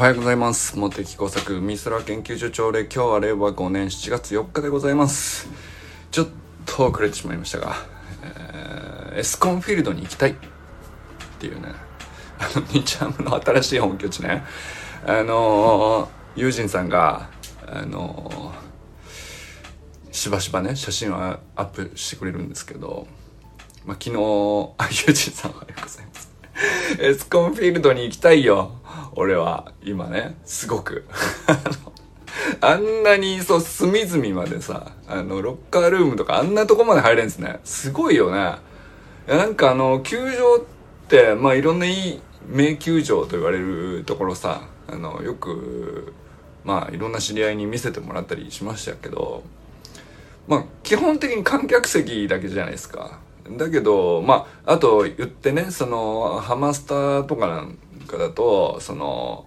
はようございます。茂木工作美空研究所長で今日は令和5年7月4日でございます。ちょっと遅れてしまいましたが、えー、エスコンフィールドに行きたい。っていうね。あの日ハムの新しい本拠地ね。あのー、友人さんがあのー、しばしばね写真をアップしてくれるんですけど、まあ、昨日あ友人さんおはようございます。エスコンフィールドに行きたいよ。俺は今ねすごく あんなにそう隅々までさあのロッカールームとかあんなとこまで入れんですね。すごいよね。いなんかあの球場ってまあいろんないい名球場と言われるところさあのよくまあいろんな知り合いに見せてもらったりしましたけどまあ基本的に観客席だけじゃないですか。だけどまああと言ってねそのハマスタとかなんかだとその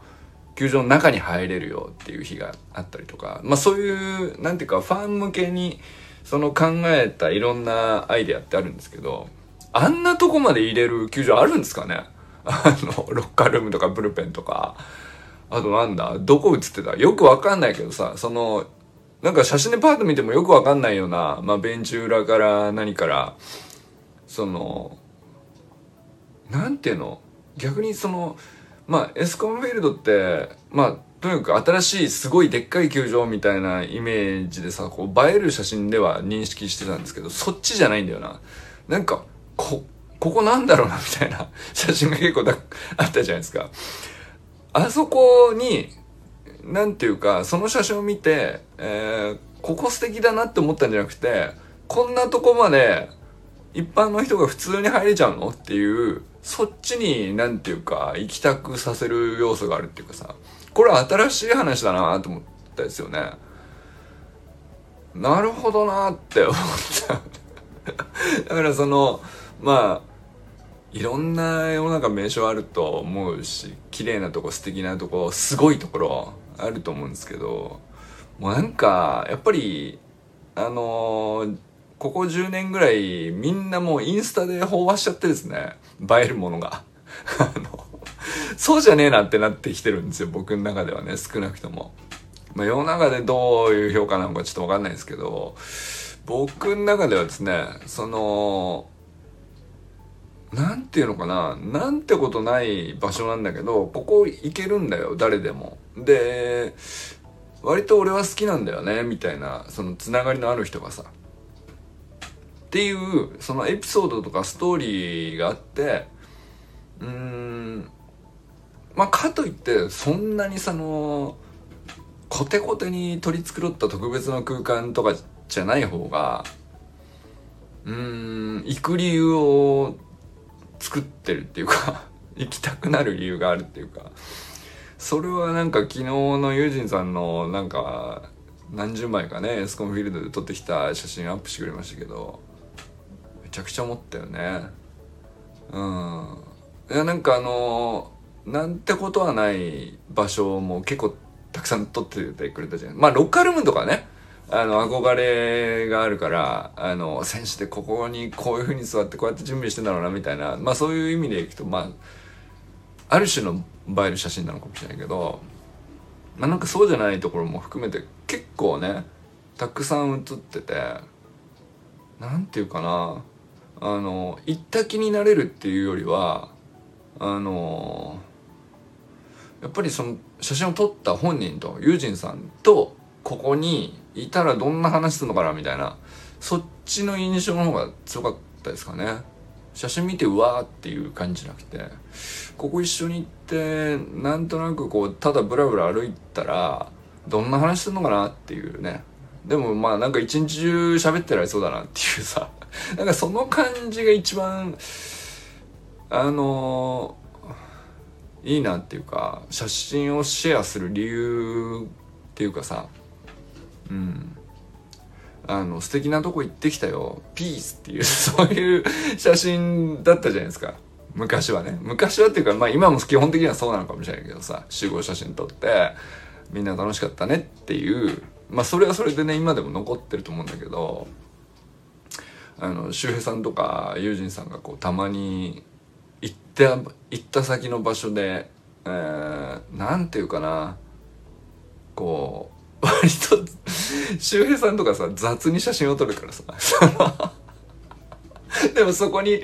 球場の中に入れるよっていう日があったりとかまあそういうなんていうかファン向けにその考えたいろんなアイデアってあるんですけどあんなとこまで入れる球場あるんですかね？あのロッカールームとかブルペンとか。あとなんだ？どこ映ってた？よくわかんないけどさそのなんか写真でパーッと見てもよくわかんないような、まあ、ベンチ裏から何からそのなんていうの？逆にそのまあエスコンフィールドってまあとにかく新しいすごいでっかい球場みたいなイメージでさこう映える写真では認識してたんですけどそっちじゃないんだよな。なんかこここなんだろうなみたいな 写真が結構あったじゃないですか。あそこになんていうかその写真を見て、えー、ここ素敵だなって思ったんじゃなくてこんなとこまで一般の人が普通に入れちゃうのっていうそっちになんていうか行きたくさせる要素があるっていうかさこれは新しい話だなと思ったですよね。なるほどなって思った。だからそのまあいろんな世の中名所あると思うし綺麗なとこ素敵なとこすごいところあると思うんですけどもうなんかやっぱりあのーここ10年ぐらいみんなもうインスタで飽和しちゃってですね、映えるものが。あの、そうじゃねえなってなってきてるんですよ、僕の中ではね、少なくとも。まあ世の中でどういう評価なのかちょっとわかんないですけど、僕の中ではですね、その、なんていうのかな、なんてことない場所なんだけど、ここ行けるんだよ、誰でも。で、割と俺は好きなんだよね、みたいな、そのつながりのある人がさ。っていうそのエピソードとかストーリーがあってうーんまあかといってそんなにそのコテコテに取り繕った特別な空間とかじゃない方がうーん行く理由を作ってるっていうか 行きたくなる理由があるっていうか。それはなんか昨日のユージンさんのなんか何十枚かねエスコンフィールドで撮ってきた写真アップしてくれましたけどちゃくちゃ思ったよね。うん。いやなんかあのなんてことはない場所も結構たくさん撮っててくれたじゃん。まあロッカールームとかねあの憧れがあるからあの選手でここにこういうふうに座ってこうやって準備してんだろうなみたいな。まあそういう意味でいくとまあある種の映える写真なのかもしれないけどまあなんかそうじゃないところも含めて結構ねたくさん写っててなんていうかな。あの行った気になれるっていうよりはあのやっぱりその写真を撮った本人とユージンさんとここにいたらどんな話するのかなみたいなそっちの印象の方が強かったですかね。写真見てうわーっていう感じじゃなくてここ一緒に行ってなんとなくこうただブラブラ歩いたらどんな話するのかなっていうね。でもまあなんか一日中喋ってられそうだなっていうさ。なんかその感じが一番あのいいなっていうか写真をシェアする理由っていうかさうん。あの素敵なとこ行ってきたよ。ピースっていう そういう写真だったじゃないですか。昔はね。昔はっていうかまあ今も基本的にはそうなのかもしれないけどさ集合写真撮ってみんな楽しかったねっていうまあそれはそれでね今でも残ってると思うんだけどあの周平さんとか友人さんがこうたまに行った行った先の場所でえー、ていうかなこう割と周平さんとかさ雑に写真を撮るからさ。でもそこに映り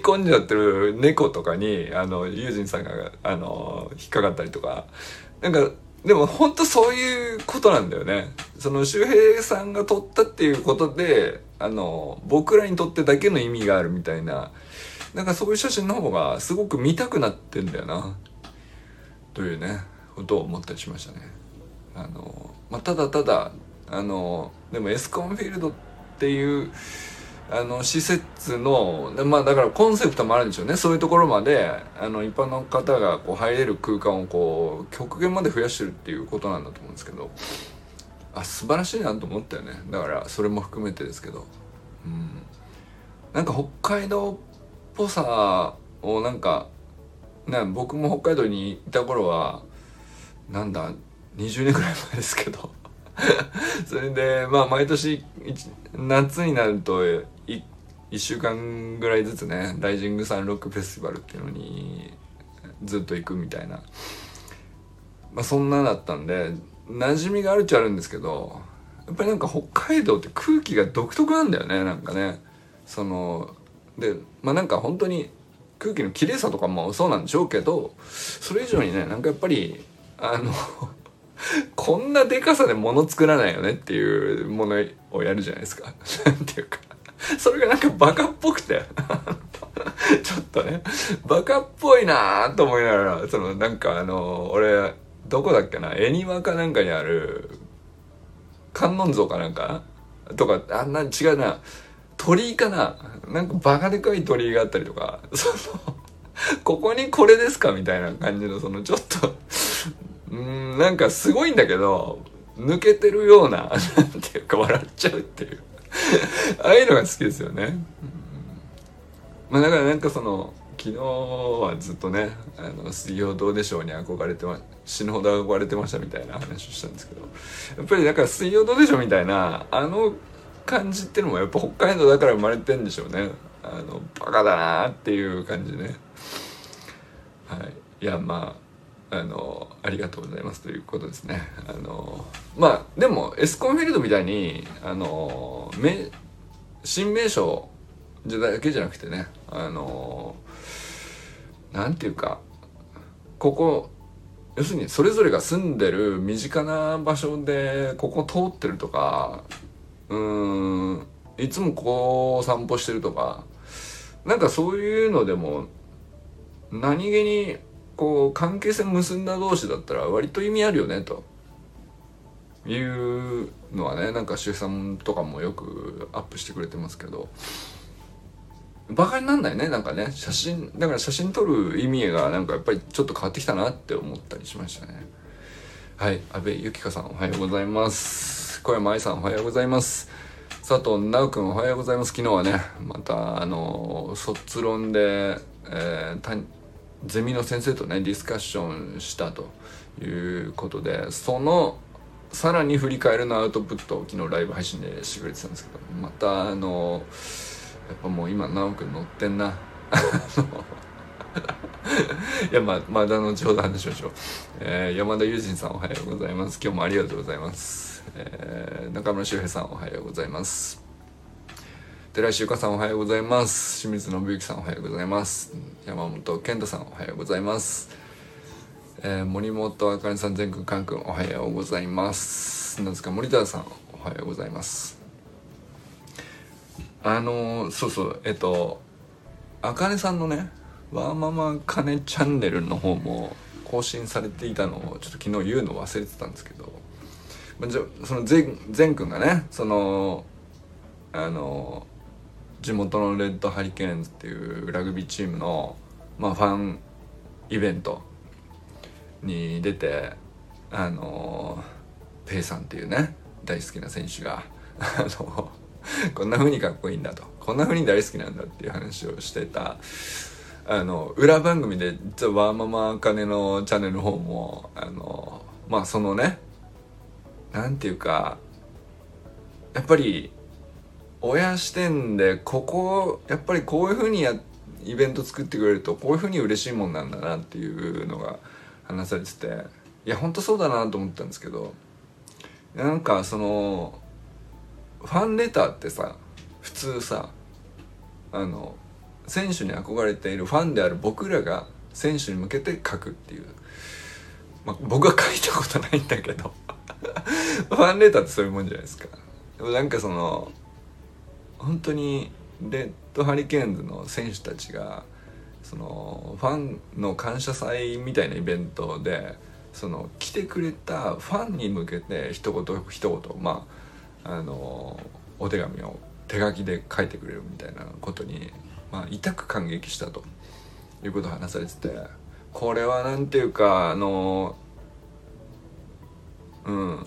込んじゃってる猫とかにあのユージンさんがあの引っかかったりとか。なんかでも本当そういうことなんだよね。その周平さんが撮ったっていうことであの僕らにとってだけの意味があるみたいななんかそういう写真の方がすごく見たくなってんだよな。というねことを思ったりしましたね。あの、まあ、ただただあのでもエスコンフィールドっていうあの施設のまあだからコンセプトもあるんでしょうね。そういうところまであの一般の方がこう入れる空間をこう極限まで増やしてるっていうことなんだと思うんですけど。あ素晴らしいなと思ったよね。だからそれも含めてですけど。うん。なんか北海道っぽさをなんかね僕も北海道にいた頃はなんだ20年ぐらい前ですけど。それでまあ毎年夏になると1週間ぐらいずつねライジングサンロックフェスティバルっていうのにずっと行くみたいな。まあそんなだったんで馴染みがあるっちゃあるんですけどやっぱりなんか北海道って空気が独特なんだよねなんかね。そのでまあなんか本当に空気の綺麗さとかもそうなんでしょうけどそれ以上にねなんかやっぱりあの こんなでかさで物作らないよねっていうものをやるじゃないですか。なんていうか。それがなんかバカっぽくて。ちょっとね、バカっぽいなと思いながら、そのなんかあの、俺、どこだっけな、恵庭かなんかにある、観音像かなんか？とか、あんな違うな、鳥居かな？なんかバカでかい鳥居があったりとか、その、ここにこれですかみたいな感じの、そのちょっとうんなんかすごいんだけど抜けてるような なんていうか笑っちゃうっていう。ああいうのが好きですよね、まあだからなんかその昨日はずっとね「あの水曜どうでしょう」に憧れてま死ぬほど憧れてましたみたいな話をしたんですけどやっぱりだから「水曜どうでしょう」みたいなあの感じっていうのもやっぱ北海道だから生まれてんでしょうね。あのバカだなっていう感じね。はい。いやまああのありがとうございますということですね。あのまあでもエスコンフィールドみたいにあの名新名称だけじゃなくてねあのなんていうかここ要するにそれぞれが住んでる身近な場所でここ通ってるとかうーんいつもここを散歩してるとかなんかそういうのでも何気にこう関係性結んだ同士だったら割と意味あるよねと。いうのはねなんか周さんとかもよくアップしてくれてますけど。バカになんないねなんかね。写真だから写真撮る意味がなんかやっぱりちょっと変わってきたなって思ったりしましたね。はい阿部由紀香さんおはようございます。小山愛さんおはようございます。佐藤直くんおはようございます。昨日はねまたあの卒論で、えー、ゼミの先生とねディスカッションしたということでそのさらに振り返るのアウトプットを昨日ライブ配信でしてくれてたんですけどまたあのやっぱもう今直くん乗ってんな。いやままだ後ほど話しましょう、えー、山田友人さんおはようございます。今日もありがとうございます、えー、中村修平さんおはようございます。寺石ゆかさんおはようございます。清水信之さんおはようございます。山本健太さんおはようございます、えー、森本あかりさん全くんかんくんおはようございます。なんですか森田さんおはようございます。あのー、そうそうえっとあかねさんのねワーママかねチャンネルの方も更新されていたのをちょっと昨日言うの忘れてたんですけど、まあ、じゃその全くんがねそのあの地元のレッドハリケーンズっていうラグビーチームの、まあ、ファンイベントに出てあのペイさんっていうね大好きな選手が あの こんな風にかっこいいんだと。こんな風に大好きなんだっていう話をしてたあの裏番組で実はワーママカネのチャンネルの方もあのまあそのねなんていうかやっぱり親視点でここやっぱりこういうふうにやイベント作ってくれるとこういうふうに嬉しいもんなんだなっていうのが話されてていやほんとそうだなと思ったんですけどなんかそのファンレターってさ普通さあの選手に憧れているファンである僕らが選手に向けて書くっていう、まあ、僕は書いたことないんだけど。ファンレターってそういうもんじゃないですか。でもなんかその本当にレッドハリケーンズの選手たちがそのファンの感謝祭みたいなイベントでその来てくれたファンに向けて一言一言。まああのお手紙を手書きで書いてくれるみたいなことに、まあ、痛く感激したということを話されててこれはなんていうかあのうん。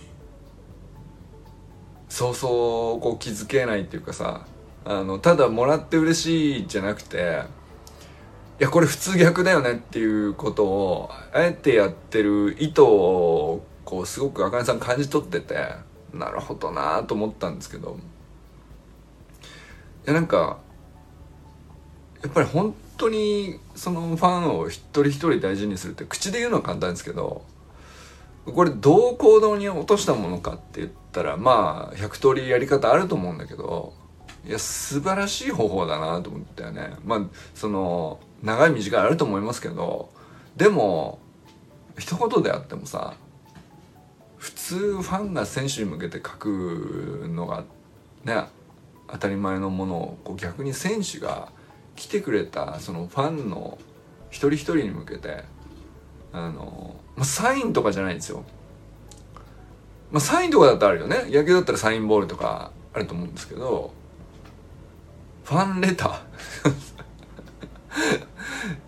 そうそうこう気づけないっていうかさあのただもらって嬉しいじゃなくていやこれ普通逆だよねっていうことをあえてやってる意図をこうすごくあかねさん感じ取っててなるほどなと思ったんですけど。いやなんかやっぱり本当にそのファンを一人一人大事にするって口で言うのは簡単ですけどこれどう行動に落としたものかって言ったらまあ100通りやり方あると思うんだけどいや素晴らしい方法だなと思ったよね。まあその長い短いあると思いますけどでも一言であってもさ普通ファンが選手に向けて書くのがね当たり前のものをこう逆に選手が来てくれたそのファンの一人一人に向けてあの、ま、サインとかじゃないんですよ。まあ、サインとかだったらあるよね野球だったらサインボールとかあると思うんですけどファンレター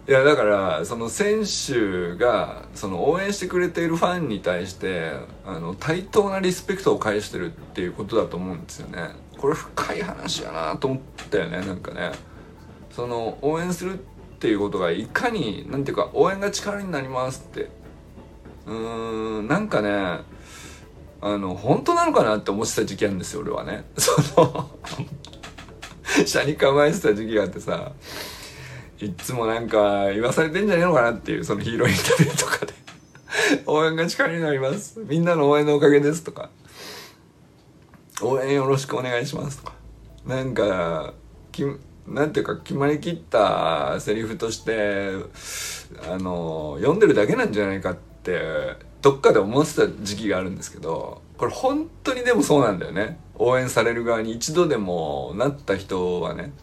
いやだからその選手がその応援してくれているファンに対してあの対等なリスペクトを返してるっていうことだと思うんですよね。これ深い話やなと思ったよねなんかね。その応援するっていうことがいかになんていうか応援が力になりますって。うーんなんかねあの本当なのかなって思ってた時期あるんですよ俺はね。その車に構えてた時期があってさ。いつもなんか言わされてんじゃねえのかなっていうそのヒーローインタビューとかで。応援が力になります。みんなの応援のおかげですとか。応援よろしくお願いしますとか。なんかきなんていうか決まりきったセリフとしてあの読んでるだけなんじゃないかってどっかで思ってた時期があるんですけどこれ本当にでもそうなんだよね。応援される側に一度でもなった人はね。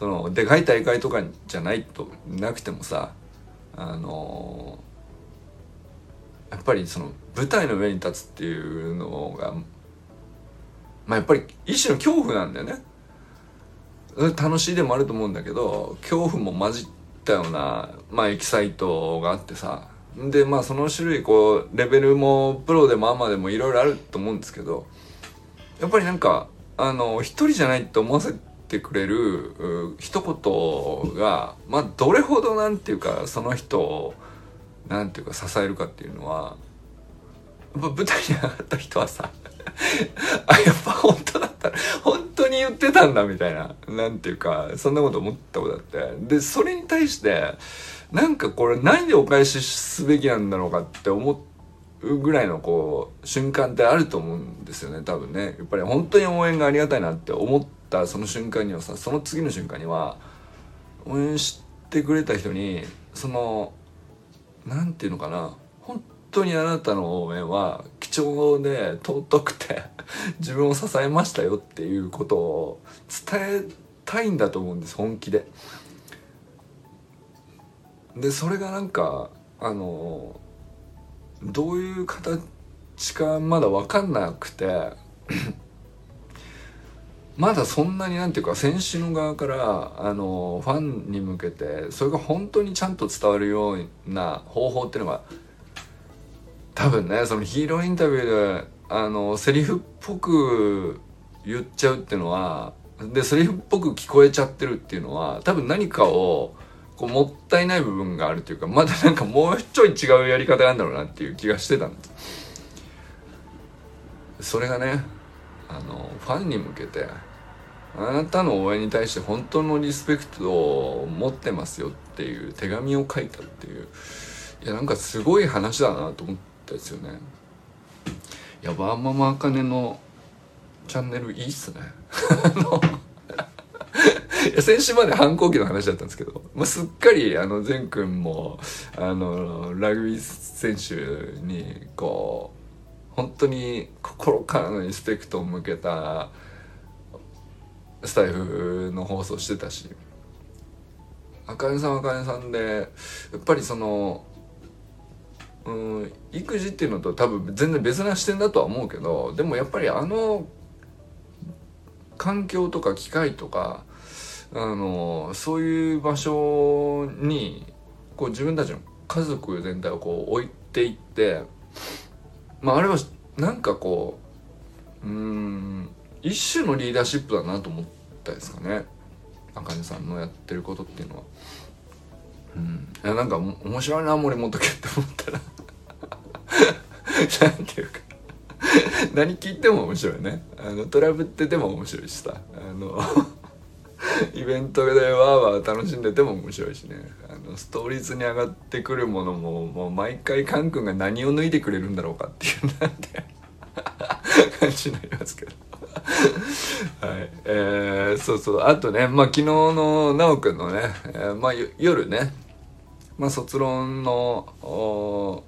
そのでかい大会とかじゃないとなくてもさあのやっぱりその舞台の上に立つっていうのがまあやっぱり一種の恐怖なんだよね。楽しいでもあると思うんだけど恐怖も混じったようなまあエキサイトがあってさ。でまあその種類こうレベルもプロでもアマでもいろいろあると思うんですけどやっぱりなんかあの一人じゃないって思わせててくれる一言がまあどれほどなんていうかその人をなんていうか支えるかっていうのは舞台に上がった人はさ あやっぱ本当だった本当に言ってたんだみたいななんていうかそんなこと思ったことあって。でそれに対してなんかこれ何でお返しすべきなんだろうかって思うぐらいのこう瞬間ってあると思うんですよね多分ね。やっぱり本当に応援がありがたいなって思ったその瞬間にはさその次の瞬間には応援してくれた人にそのなんていうのかな本当にあなたの応援は貴重で尊くて 自分を支えましたよっていうことを伝えたいんだと思うんです本気で。でそれがなんかあのどういう形かまだ分かんなくてまだそんなになんていうか選手の側からあのファンに向けてそれが本当にちゃんと伝わるような方法っていうのが多分ねそのヒーローインタビューであのセリフっぽく言っちゃうっていうのはでセリフっぽく聞こえちゃってるっていうのは多分何かをこうもったいない部分があるというかまだなんかもうちょい違うやり方があるんだろうなっていう気がしてたんです。それがねあのファンに向けてあなたの応援に対して本当のリスペクトを持ってますよっていう手紙を書いたっていう。いやなんかすごい話だなと思ったですよね。いやバーママあかねのチャンネルいいっすね。いや先週まで反抗期の話だったんですけど、まあ、すっかりあの善くんもあのラグビー選手にこう本当に心からのリスペクトを向けたスタイフの放送してたし。あかねさんあかねさんでやっぱりそのうん育児っていうのと多分全然別な視点だとは思うけどでもやっぱりあの環境とか機械とかあのそういう場所にこう自分たちの家族全体をこう置いていってまああれはなんかこううん一種のリーダーシップだなと思ったですかね。さんのやってることっていうのは。うん、いやなんか面白いな森本家って思ったら。なんていうか。何聞いても面白いね。あのトラブってても面白いしさ。あの イベントでわーわー楽しんでても面白いしね。あのストーリーズに上がってくるものももう毎回カン君が何を脱いでくれるんだろうかっていうなんて。感じになりますけど。はい。えー、そうそう。あとねまあ昨日の奈くんのね、えー、まあ夜ねまあ卒論の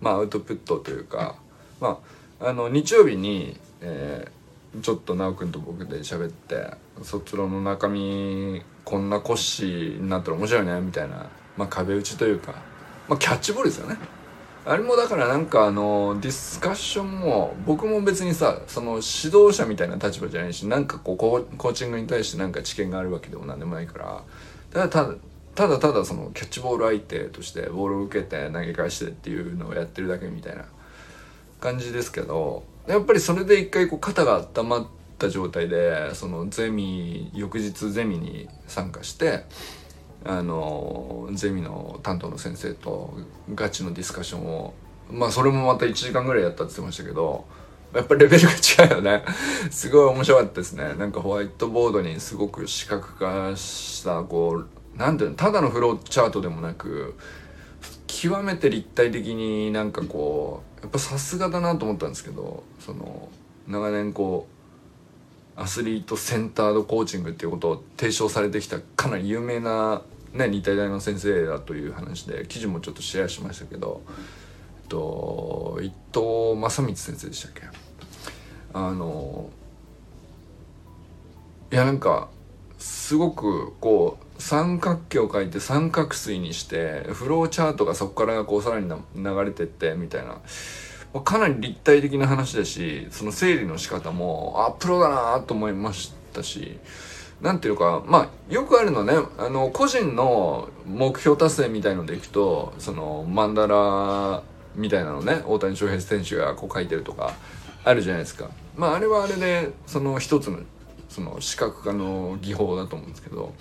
まあアウトプットというかまああの日曜日に、えー、ちょっと奈くんと僕で喋って卒論の中身こんな骨子になったら面白いねみたいな、まあ、壁打ちというか、まあ、キャッチボールですよね。あれもだからなんかあのディスカッションも僕も別にさその指導者みたいな立場じゃないしなんかこうコーチングに対してなんか知見があるわけでもなんでもないから。ただただただただそのキャッチボール相手としてボールを受けて投げ返してっていうのをやってるだけみたいな感じですけどやっぱりそれで一回こう肩が温まった状態でそのゼミ翌日ゼミに参加してあのゼミの担当の先生とガチのディスカッションをまあそれもまた1時間ぐらいやったって言ってましたけどやっぱレベルが違うよね。すごい面白かったですね。なんかホワイトボードにすごく視覚化したこうなんていうのただのフローチャートでもなく極めて立体的になんかこうやっぱさすがだなと思ったんですけどその長年こうアスリートセンタードコーチングっていうことを提唱されてきたかなり有名な、ね、日体大の先生だという話で記事もちょっとシェアしましたけど、えっと、伊藤正光先生でしたっけ？あのいやなんかすごくこう三角形を描いて三角錐にしてフローチャートがそこからこうさらに流れてってみたいなまかなり立体的な話だしその整理の仕方もあプロだなと思いましたしなんていうかまあよくあるのねあの個人の目標達成みたいのでいくとそのマンダラみたいなのね大谷翔平選手がこう書いてるとかあるじゃないですか。まああれはあれでその一つのその視覚化の技法だと思うんですけど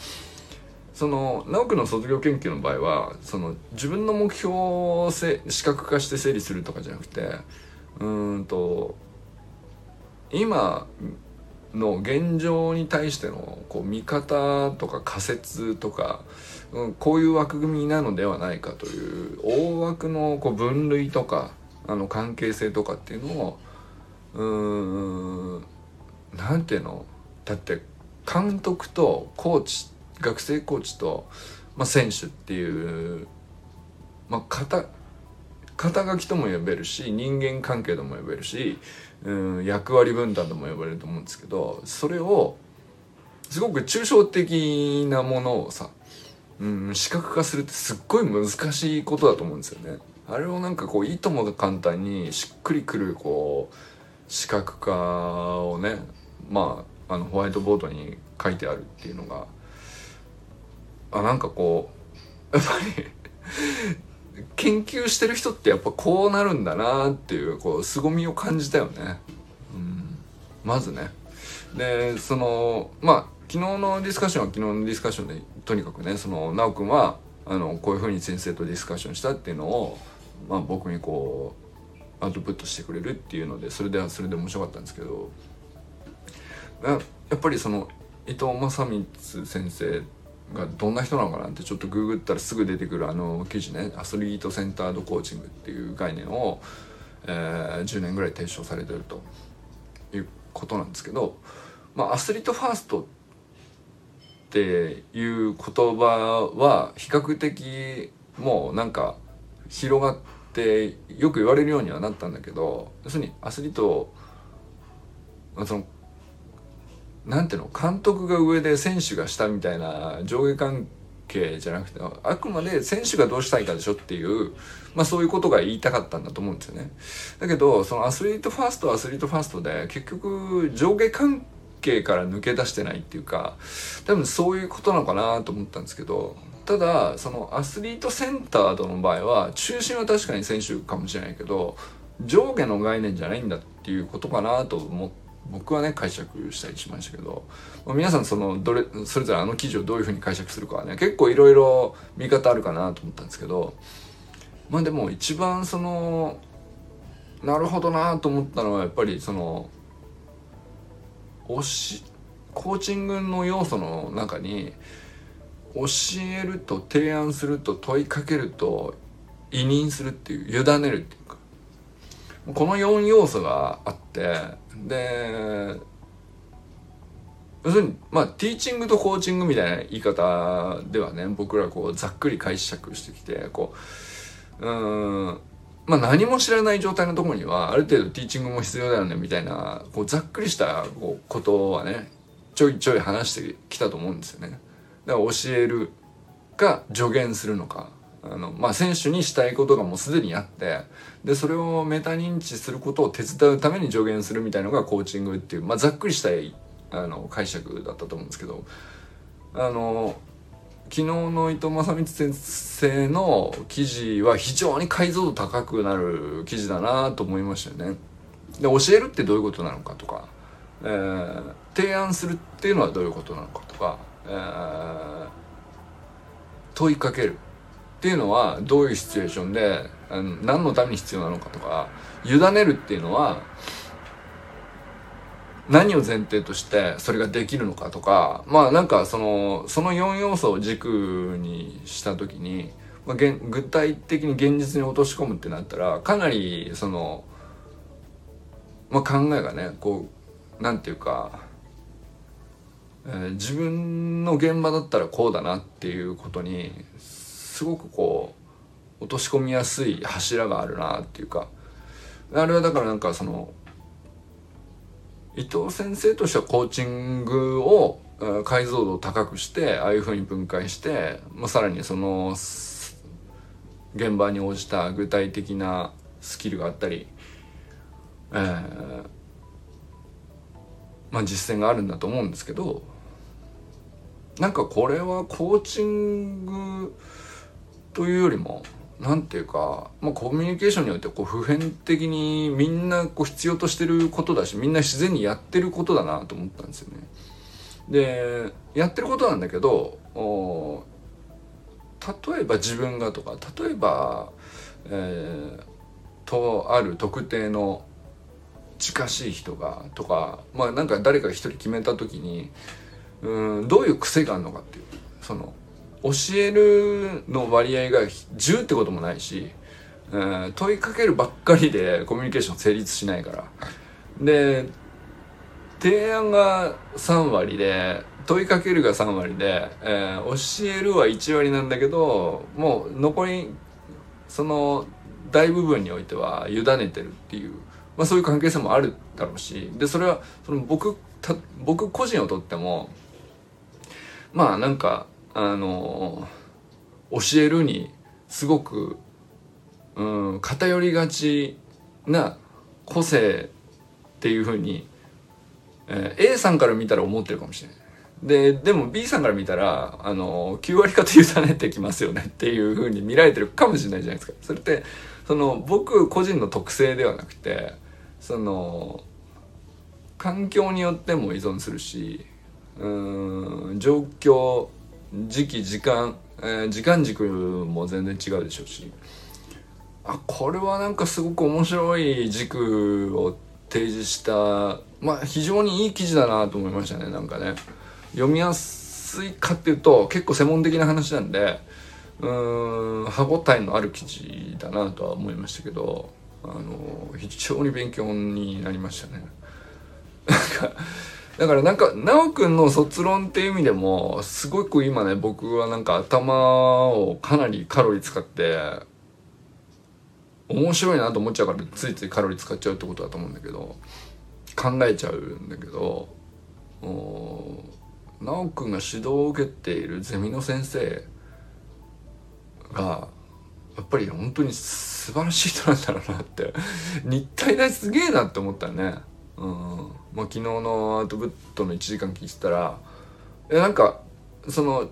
その直樹の卒業研究の場合はその自分の目標をせ視覚化して整理するとかじゃなくてうんと今の現状に対してのこう見方とか仮説とか、うん、こういう枠組みなのではないかという大枠のこう分類とかあの関係性とかっていうのをうんなんていうの？だって監督とコーチ学生コーチと、まあ、選手っていう、まあ、肩肩書きとも呼べるし人間関係とも呼べるし、うん、役割分担とも呼ばれると思うんですけどそれをすごく抽象的なものをさ、うん、視覚化するってすっごい難しいことだと思うんですよね。あれをなんかこういともが簡単にしっくりくるこう視覚化をねまああのホワイトボードに書いてあるっていうのがあなんかこうやっぱり研究してる人ってやっぱこうなるんだなっていうこう凄みを感じたよね、うん、まずね。でそのまあ昨日のディスカッションは昨日のディスカッションでとにかくねその奈くんはあのこういうふうに先生とディスカッションしたっていうのを、まあ、僕にこうアウトプットしてくれるっていうのでそれではそれで面白かったんですけどやっぱりその伊藤正光先生っがどんな人なのかなってちょっとググったらすぐ出てくるあの記事ね。アスリートセンタードコーチングっていう概念を、えー、10年ぐらい提唱されてるということなんですけど、まあ、アスリートファーストっていう言葉は比較的もうなんか広がってよく言われるようにはなったんだけど要するにアスリートそのなんていうの監督が上で選手が下みたいな上下関係じゃなくてあくまで選手がどうしたいかでしょっていう、まあ、そういうことが言いたかったんだと思うんですよね。だけどそのアスリートファーストアスリートファーストで結局上下関係から抜け出してないっていうか多分そういうことなのかなと思ったんですけどただそのアスリートセンタードの場合は中心は確かに選手かもしれないけど上下の概念じゃないんだっていうことかなと思って。僕はね解釈したりしましたけど、ま、皆さんそのどれそれぞれあの記事をどういうふうに解釈するかはね結構いろいろ見方あるかなと思ったんですけどまあでも一番そのなるほどなと思ったのはやっぱりその教しコーチングの要素の中に教えると提案すると問いかけると委任するっていう委ねるってこの4要素があってで要するにまあティーチングとコーチングみたいな言い方ではね僕らこうざっくり解釈してきてこううんまあ何も知らない状態のところにはある程度ティーチングも必要だよねみたいなこうざっくりしたこうことはねちょいちょい話してきたと思うんですよね。だから教えるか助言するのかあの、まあ、選手にしたいことがもうすでにあってでそれをメタ認知することを手伝うために助言するみたいのがコーチングっていう、まあ、ざっくりしたいあの解釈だったと思うんですけどあの昨日の伊藤正光先生の記事は非常に解像度高くなる記事だなと思いましたよね。で教えるってどういうことなのかとか、えー、提案するっていうのはどういうことなのかとか、えー、問いかけるっていうのはどういうシチュエーションで何のために必要なのかとか委ねるっていうのは何を前提としてそれができるのかとかまあなんかそのその4要素を軸にした時に、まあ、具体的に現実に落とし込むってなったらかなりその、まあ、考えがねこうなんていうか、えー、自分の現場だったらこうだなっていうことにすごくこう落とし込みやすい柱があるなっていうか。あれはだからなんかその伊藤先生としてはコーチングを解像度を高くしてああいうふうに分解して、ま、さらにその現場に応じた具体的なスキルがあったり、えーまあ、実践があるんだと思うんですけどなんかこれはコーチングというよりも何ていうか、まあ、コミュニケーションにおいてこう普遍的にみんなこう必要としてることだしみんな自然にやってることだなと思ったんですよね。でやってることなんだけど例えば自分がとか例えば、えー、とある特定の近しい人がとかまあなんか誰か一人決めた時にうんどういう癖があるのかっていうその教えるの割合が10ってこともないし、うん、問いかけるばっかりでコミュニケーション成立しないから。で、提案が3割で、問いかけるが3割で、えー、教えるは1割なんだけど、もう残り、その大部分においては委ねてるっていう、まあそういう関係性もあるだろうし、で、それは、その僕、僕個人をとっても、まあなんか、あの教えるにすごく、うん、偏りがちな個性っていうふうに、えー、A さんから見たら思ってるかもしれない。で、でも B さんから見たら、あの、9割方委ねてきますよねっていうふうに見られてるかもしれないじゃないですか。それって、その、僕個人の特性ではなくて、その、環境によっても依存するし、うん、状況、時期時間、えー、時間軸も全然違うでしょうしあこれはなんかすごく面白い軸を提示したまあ非常にいい記事だなと思いましたねなんかね読みやすいかっていうと結構専門的な話なんでうん歯応えのある記事だなとは思いましたけどあの非常に勉強になりましたね。なんかだからなんか、なおくんの卒論っていう意味でも、すごく今ね、僕はなんか頭をかなりカロリー使って、面白いなと思っちゃうから、ついついカロリー使っちゃうってことだと思うんだけど、考えちゃうんだけど、なおくんが指導を受けているゼミの先生が、やっぱり本当に素晴らしい人なんだろうなって、日体大すげえなって思ったね。うん。まあ、昨日のアウトプットの1時間聞いてたら、え、なんか、その、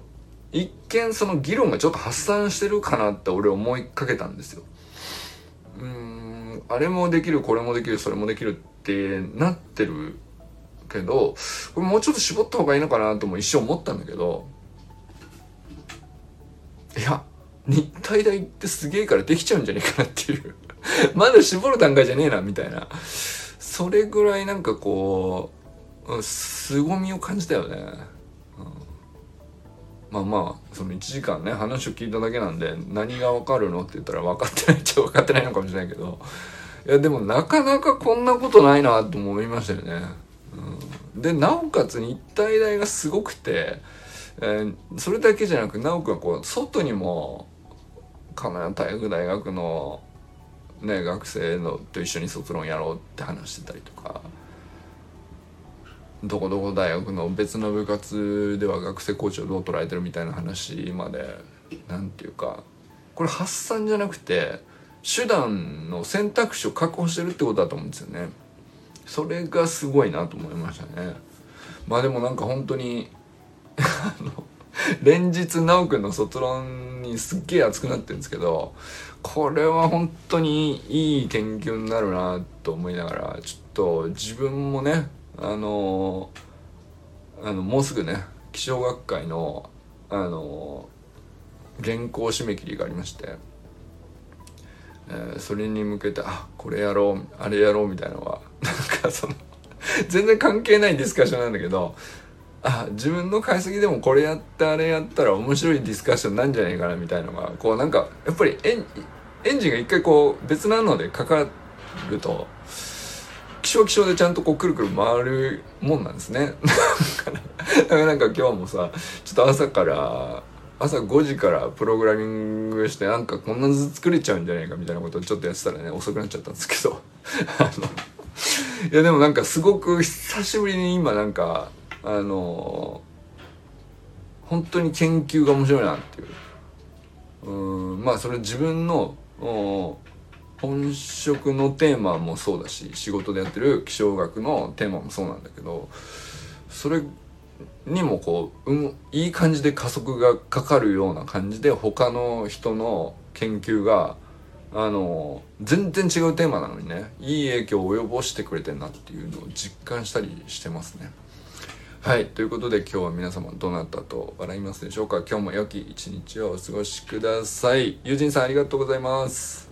一見その議論がちょっと発散してるかなって俺思いかけたんですよ。うん、あれもできる、これもできる、それもできるってなってるけど、これもうちょっと絞った方がいいのかなとも一瞬思ったんだけど、いや、日体大ってすげえからできちゃうんじゃねえかなっていう まだ絞る段階じゃねえな、みたいな。それぐらいなんかこう、凄みを感じたよね。うん、まあまあ、その1時間ね、話を聞いただけなんで、何がわかるのって言ったら分かってないっちゃ分かってないのかもしれないけど、いやでもなかなかこんなことないなと思いましたよね。うん、で、なおかつ日体大がすごくて、えー、それだけじゃなく、なおくんはこう、外にも、金谷体育大学のね、学生のと一緒に卒論やろうって話してたりとかどこどこ大学の別の部活では学生コーチをどう捉えてるみたいな話まで何て言うかこれ発散じゃなくて手段の選択肢を確保してるってことだと思うんですよね。それがすごいなと思いましたね。まあでもなんか本当に 連日修くんの卒論にすっげえ熱くなってるんですけどこれは本当にいい研究になるなと思いながらちょっと自分もねあのあのもうすぐね気象学会のあの原稿締め切りがありまして、えー、それに向けてあこれやろうあれやろうみたいなのはなんかその全然関係ないディスカッションなんだけどあ自分の解析でもこれやってあれやったら面白いディスカッションなんじゃないかなみたいのがこうなんかやっぱりエンエンジンが一回こう別なのでかかると気象気象でちゃんとこうくるくる回るもんなんですね。だからなんか今日もさちょっと朝から朝5時からプログラミングしてなんかこんな図作れちゃうんじゃないかみたいなことをちょっとやってたらね遅くなっちゃったんですけど。あのいやでもなんかすごく久しぶりに今なんかあの本当に研究が面白いなっていううんまあそれ自分の本職のテーマもそうだし仕事でやってる気象学のテーマもそうなんだけどそれにもこう、うん、いい感じで加速がかかるような感じで他の人の研究があの全然違うテーマなのにねいい影響を及ぼしてくれてんなっていうのを実感したりしてますね。はい。ということで今日は皆様どなたと笑いますでしょうか？今日も良き一日をお過ごしください。友人さんありがとうございます。